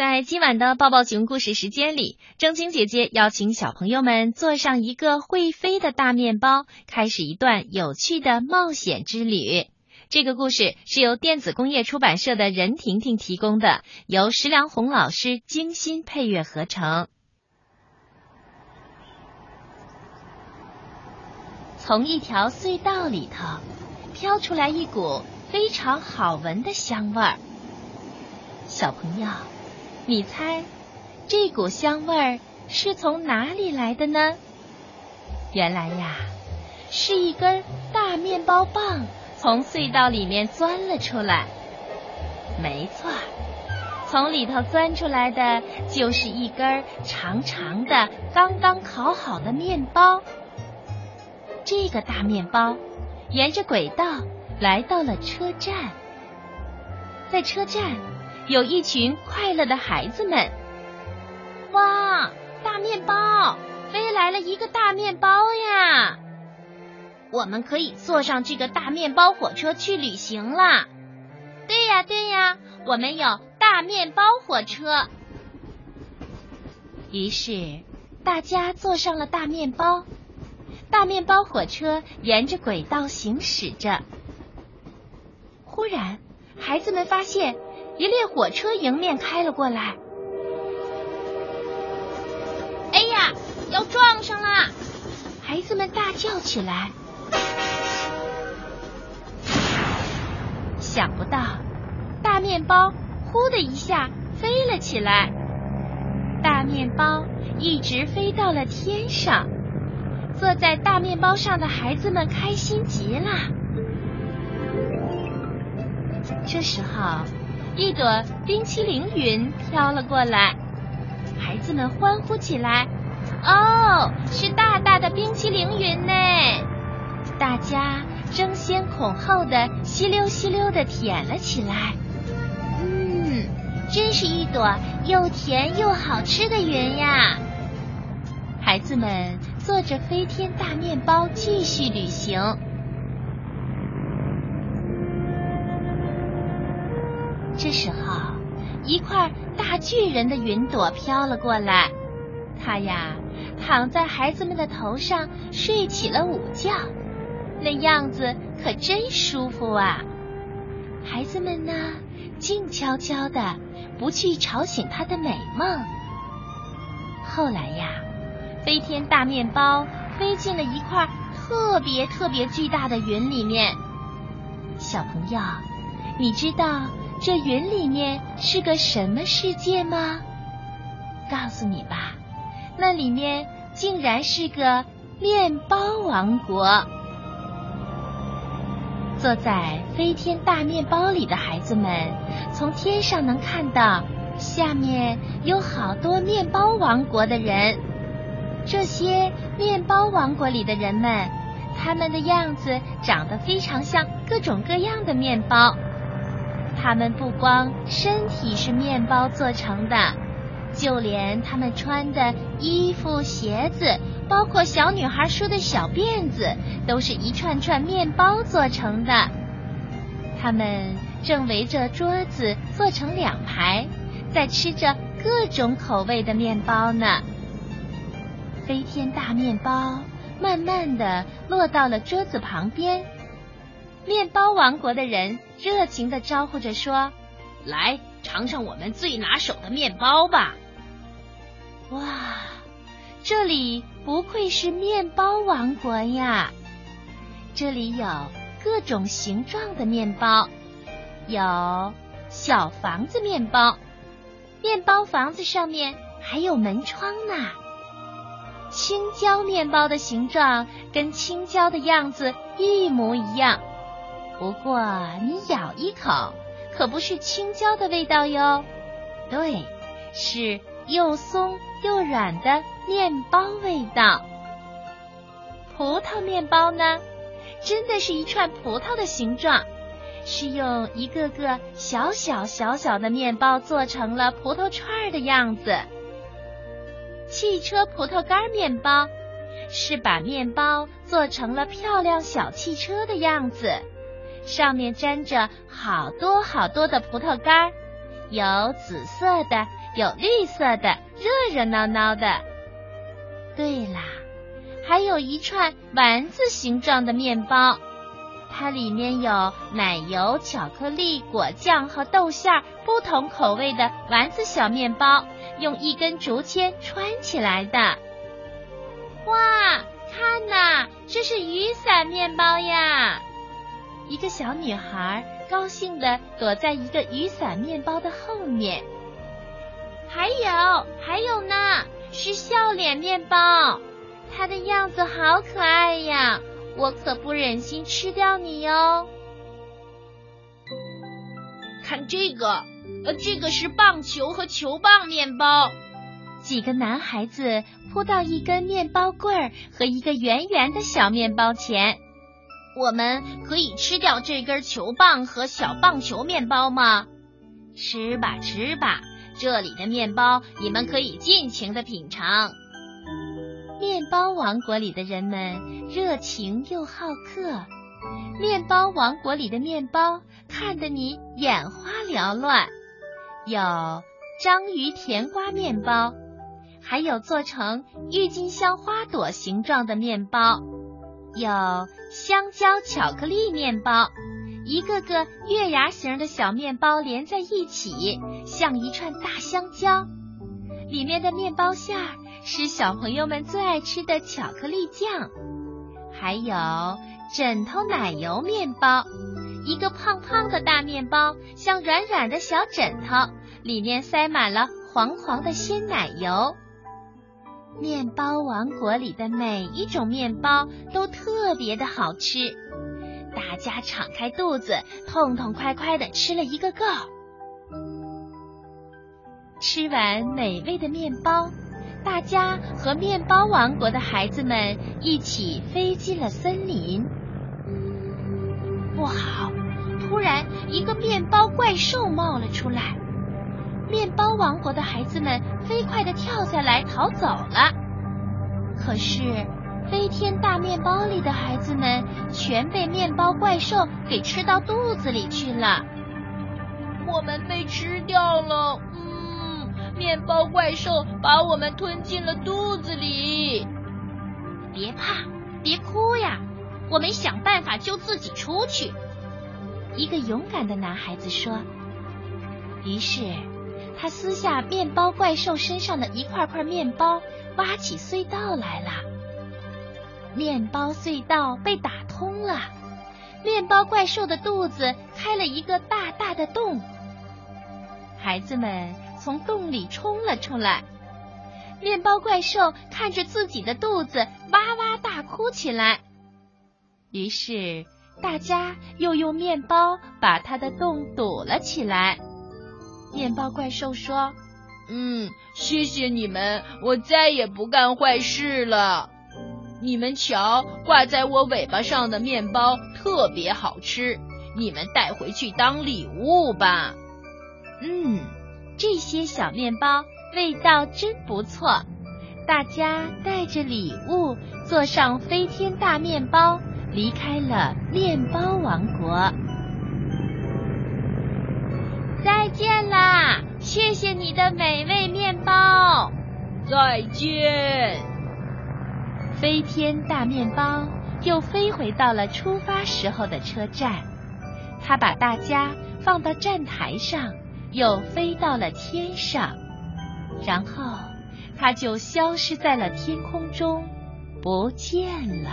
在今晚的抱抱熊故事时间里，正晶姐姐邀请小朋友们坐上一个会飞的大面包，开始一段有趣的冒险之旅。这个故事是由电子工业出版社的任婷婷提供的，由石良红老师精心配乐合成。从一条隧道里头飘出来一股非常好闻的香味儿，小朋友。你猜，这股香味儿是从哪里来的呢？原来呀，是一根大面包棒从隧道里面钻了出来。没错，从里头钻出来的就是一根长长的、刚刚烤好的面包。这个大面包沿着轨道来到了车站，在车站。有一群快乐的孩子们，哇！大面包飞来了一个大面包呀！我们可以坐上这个大面包火车去旅行啦！对呀，对呀，我们有大面包火车。于是大家坐上了大面包，大面包火车沿着轨道行驶着。忽然，孩子们发现。一列火车迎面开了过来，哎呀，要撞上了！孩子们大叫起来。想不到，大面包呼的一下飞了起来，大面包一直飞到了天上。坐在大面包上的孩子们开心极了。这时候。一朵冰淇淋云飘了过来，孩子们欢呼起来。哦，是大大的冰淇淋云呢！大家争先恐后的吸溜吸溜的舔了起来。嗯，真是一朵又甜又好吃的云呀！孩子们坐着飞天大面包继续旅行。这时候，一块大巨人的云朵飘了过来，它呀躺在孩子们的头上睡起了午觉，那样子可真舒服啊！孩子们呢，静悄悄的，不去吵醒他的美梦。后来呀，飞天大面包飞进了一块特别特别巨大的云里面。小朋友，你知道？这云里面是个什么世界吗？告诉你吧，那里面竟然是个面包王国。坐在飞天大面包里的孩子们，从天上能看到下面有好多面包王国的人。这些面包王国里的人们，他们的样子长得非常像各种各样的面包。他们不光身体是面包做成的，就连他们穿的衣服、鞋子，包括小女孩梳的小辫子，都是一串串面包做成的。他们正围着桌子坐成两排，在吃着各种口味的面包呢。飞天大面包慢慢的落到了桌子旁边。面包王国的人热情的招呼着说：“来尝尝我们最拿手的面包吧！”哇，这里不愧是面包王国呀！这里有各种形状的面包，有小房子面包，面包房子上面还有门窗呢。青椒面包的形状跟青椒的样子一模一样。不过你咬一口，可不是青椒的味道哟，对，是又松又软的面包味道。葡萄面包呢，真的是一串葡萄的形状，是用一个个小小小小的面包做成了葡萄串的样子。汽车葡萄干面包，是把面包做成了漂亮小汽车的样子。上面粘着好多好多的葡萄干，有紫色的，有绿色的，热热闹闹的。对啦，还有一串丸子形状的面包，它里面有奶油、巧克力、果酱和豆馅儿不同口味的丸子小面包，用一根竹签穿起来的。哇，看呐，这是雨伞面包呀！一个小女孩高兴的躲在一个雨伞面包的后面。还有，还有呢。是笑脸面包，它的样子好可爱呀！我可不忍心吃掉你哟。看这个，呃，这个是棒球和球棒面包。几个男孩子扑到一根面包棍儿和一个圆圆的小面包前。我们可以吃掉这根球棒和小棒球面包吗？吃吧，吃吧。这里的面包，你们可以尽情的品尝。面包王国里的人们热情又好客，面包王国里的面包看得你眼花缭乱。有章鱼甜瓜面包，还有做成郁金香花朵形状的面包，有香蕉巧克力面包。一个个月牙形的小面包连在一起，像一串大香蕉。里面的面包馅儿是小朋友们最爱吃的巧克力酱。还有枕头奶油面包，一个胖胖的大面包，像软软的小枕头，里面塞满了黄黄的鲜奶油。面包王国里的每一种面包都特别的好吃。大家敞开肚子，痛痛快快的吃了一个够。吃完美味的面包，大家和面包王国的孩子们一起飞进了森林。不好！突然，一个面包怪兽冒了出来。面包王国的孩子们飞快地跳下来逃走了。可是。飞天大面包里的孩子们全被面包怪兽给吃到肚子里去了。我们被吃掉了，嗯，面包怪兽把我们吞进了肚子里。别怕，别哭呀，我们想办法救自己出去。一个勇敢的男孩子说。于是他撕下面包怪兽身上的一块块面包，挖起隧道来了。面包隧道被打通了，面包怪兽的肚子开了一个大大的洞，孩子们从洞里冲了出来。面包怪兽看着自己的肚子，哇哇大哭起来。于是大家又用面包把它的洞堵了起来。面包怪兽说：“嗯，谢谢你们，我再也不干坏事了。”你们瞧，挂在我尾巴上的面包特别好吃，你们带回去当礼物吧。嗯，这些小面包味道真不错。大家带着礼物，坐上飞天大面包，离开了面包王国。见啦！谢谢你的美味面包。再见。飞天大面包又飞回到了出发时候的车站，他把大家放到站台上，又飞到了天上，然后他就消失在了天空中，不见了。